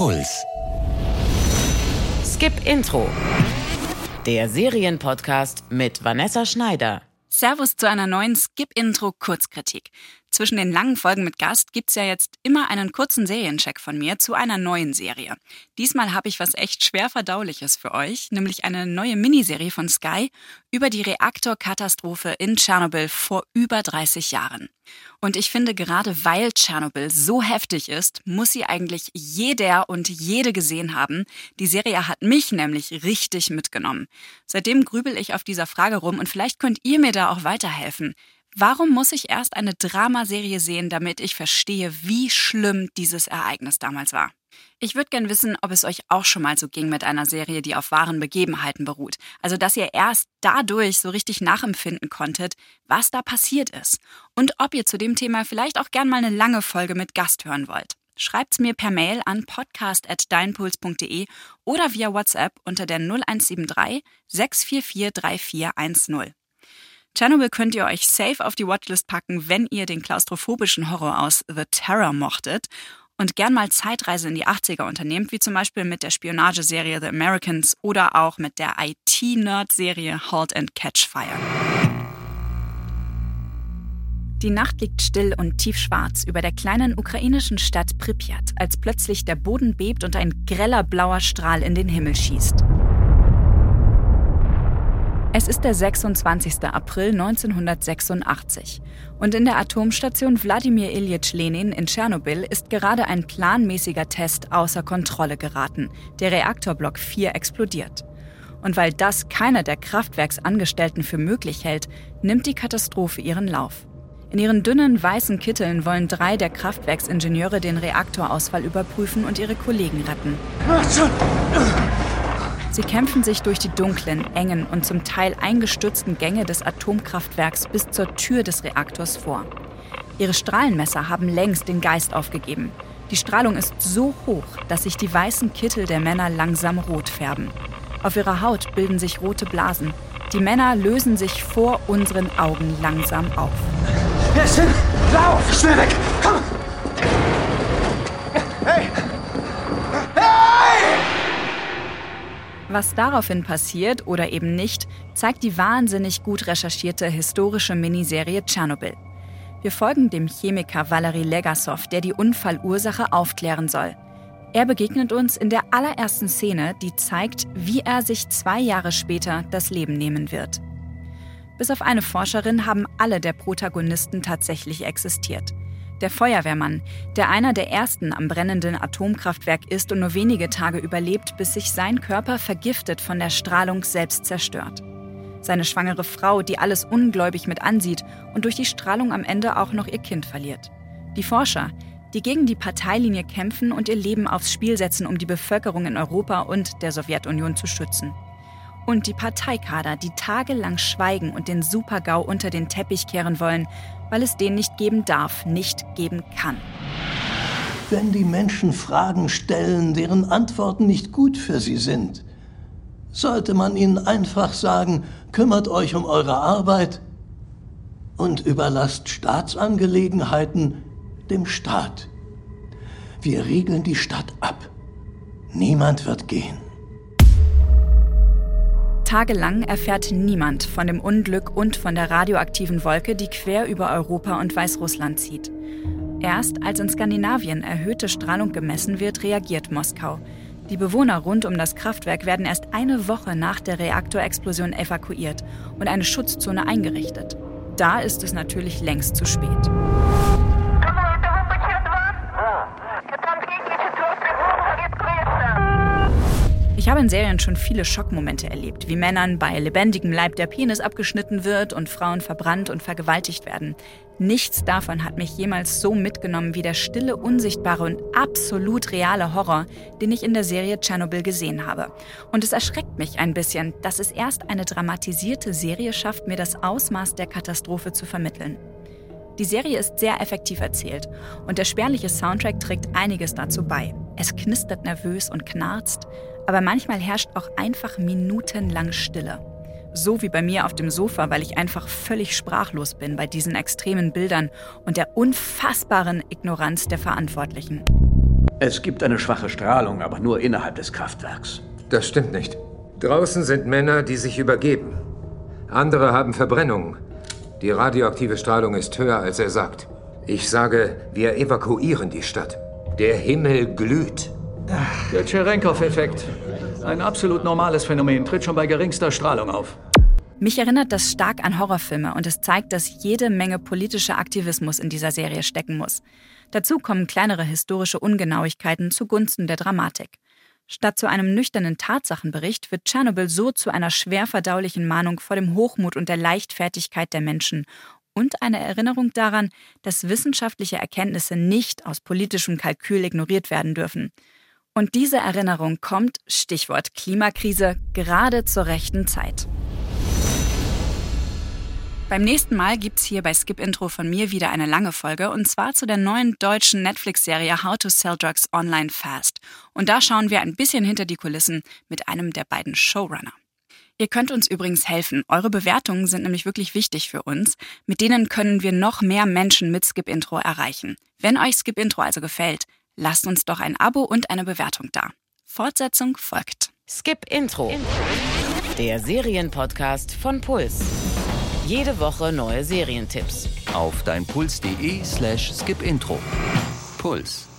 Puls. Skip Intro. Der Serienpodcast mit Vanessa Schneider. Servus zu einer neuen Skip-Intro-Kurzkritik. Zwischen den langen Folgen mit Gast gibt's ja jetzt immer einen kurzen Seriencheck von mir zu einer neuen Serie. Diesmal habe ich was echt schwer verdauliches für euch, nämlich eine neue Miniserie von Sky über die Reaktorkatastrophe in Tschernobyl vor über 30 Jahren. Und ich finde, gerade weil Tschernobyl so heftig ist, muss sie eigentlich jeder und jede gesehen haben. Die Serie hat mich nämlich richtig mitgenommen. Seitdem grübel ich auf dieser Frage rum und vielleicht könnt ihr mir da auch weiterhelfen. Warum muss ich erst eine Dramaserie sehen, damit ich verstehe, wie schlimm dieses Ereignis damals war? Ich würde gern wissen, ob es euch auch schon mal so ging mit einer Serie, die auf wahren Begebenheiten beruht. Also, dass ihr erst dadurch so richtig nachempfinden konntet, was da passiert ist. Und ob ihr zu dem Thema vielleicht auch gern mal eine lange Folge mit Gast hören wollt. Schreibt's mir per Mail an podcast.deinpuls.de oder via WhatsApp unter der 0173 644 3410. Chernobyl könnt ihr euch safe auf die Watchlist packen, wenn ihr den klaustrophobischen Horror aus The Terror mochtet und gern mal Zeitreise in die 80er unternehmt, wie zum Beispiel mit der Spionageserie The Americans oder auch mit der IT-Nerd-Serie Halt and Catch Fire. Die Nacht liegt still und tiefschwarz über der kleinen ukrainischen Stadt Pripyat, als plötzlich der Boden bebt und ein greller blauer Strahl in den Himmel schießt. Es ist der 26. April 1986 und in der Atomstation Wladimir Ilyich Lenin in Tschernobyl ist gerade ein planmäßiger Test außer Kontrolle geraten. Der Reaktorblock 4 explodiert. Und weil das keiner der Kraftwerksangestellten für möglich hält, nimmt die Katastrophe ihren Lauf. In ihren dünnen weißen Kitteln wollen drei der Kraftwerksingenieure den Reaktorausfall überprüfen und ihre Kollegen retten. Sie kämpfen sich durch die dunklen, engen und zum Teil eingestürzten Gänge des Atomkraftwerks bis zur Tür des Reaktors vor. Ihre Strahlenmesser haben längst den Geist aufgegeben. Die Strahlung ist so hoch, dass sich die weißen Kittel der Männer langsam rot färben. Auf ihrer Haut bilden sich rote Blasen. Die Männer lösen sich vor unseren Augen langsam auf. Jessin, lauf! Schnell weg! Was daraufhin passiert oder eben nicht, zeigt die wahnsinnig gut recherchierte historische Miniserie Tschernobyl. Wir folgen dem Chemiker Valery Legasov, der die Unfallursache aufklären soll. Er begegnet uns in der allerersten Szene, die zeigt, wie er sich zwei Jahre später das Leben nehmen wird. Bis auf eine Forscherin haben alle der Protagonisten tatsächlich existiert der Feuerwehrmann, der einer der ersten am brennenden Atomkraftwerk ist und nur wenige Tage überlebt, bis sich sein Körper vergiftet von der Strahlung selbst zerstört. Seine schwangere Frau, die alles ungläubig mit ansieht und durch die Strahlung am Ende auch noch ihr Kind verliert. Die Forscher, die gegen die Parteilinie kämpfen und ihr Leben aufs Spiel setzen, um die Bevölkerung in Europa und der Sowjetunion zu schützen. Und die Parteikader, die tagelang schweigen und den Supergau unter den Teppich kehren wollen, weil es den nicht geben darf, nicht geben kann. Wenn die Menschen Fragen stellen, deren Antworten nicht gut für sie sind, sollte man ihnen einfach sagen, kümmert euch um eure Arbeit und überlasst Staatsangelegenheiten dem Staat. Wir riegeln die Stadt ab. Niemand wird gehen. Tagelang erfährt niemand von dem Unglück und von der radioaktiven Wolke, die quer über Europa und Weißrussland zieht. Erst als in Skandinavien erhöhte Strahlung gemessen wird, reagiert Moskau. Die Bewohner rund um das Kraftwerk werden erst eine Woche nach der Reaktorexplosion evakuiert und eine Schutzzone eingerichtet. Da ist es natürlich längst zu spät. Ich habe in Serien schon viele Schockmomente erlebt, wie Männern bei lebendigem Leib der Penis abgeschnitten wird und Frauen verbrannt und vergewaltigt werden. Nichts davon hat mich jemals so mitgenommen wie der stille, unsichtbare und absolut reale Horror, den ich in der Serie Tschernobyl gesehen habe. Und es erschreckt mich ein bisschen, dass es erst eine dramatisierte Serie schafft, mir das Ausmaß der Katastrophe zu vermitteln. Die Serie ist sehr effektiv erzählt und der spärliche Soundtrack trägt einiges dazu bei. Es knistert nervös und knarzt, aber manchmal herrscht auch einfach minutenlang Stille. So wie bei mir auf dem Sofa, weil ich einfach völlig sprachlos bin bei diesen extremen Bildern und der unfassbaren Ignoranz der Verantwortlichen. Es gibt eine schwache Strahlung, aber nur innerhalb des Kraftwerks. Das stimmt nicht. Draußen sind Männer, die sich übergeben. Andere haben Verbrennungen. Die radioaktive Strahlung ist höher, als er sagt. Ich sage, wir evakuieren die Stadt. Der Himmel glüht. Der Cherenkov-Effekt. Ein absolut normales Phänomen, tritt schon bei geringster Strahlung auf. Mich erinnert das stark an Horrorfilme und es zeigt, dass jede Menge politischer Aktivismus in dieser Serie stecken muss. Dazu kommen kleinere historische Ungenauigkeiten zugunsten der Dramatik. Statt zu einem nüchternen Tatsachenbericht wird Tschernobyl so zu einer schwer verdaulichen Mahnung vor dem Hochmut und der Leichtfertigkeit der Menschen und eine Erinnerung daran, dass wissenschaftliche Erkenntnisse nicht aus politischem Kalkül ignoriert werden dürfen. Und diese Erinnerung kommt, Stichwort Klimakrise, gerade zur rechten Zeit. Beim nächsten Mal gibt's hier bei Skip Intro von mir wieder eine lange Folge und zwar zu der neuen deutschen Netflix-Serie How to Sell Drugs Online Fast. Und da schauen wir ein bisschen hinter die Kulissen mit einem der beiden Showrunner. Ihr könnt uns übrigens helfen. Eure Bewertungen sind nämlich wirklich wichtig für uns. Mit denen können wir noch mehr Menschen mit Skip Intro erreichen. Wenn euch Skip Intro also gefällt, lasst uns doch ein Abo und eine Bewertung da. Fortsetzung folgt. Skip Intro. Der Serienpodcast von Puls. Jede Woche neue Serientipps. Auf deinpuls.de slash skipintro. Puls.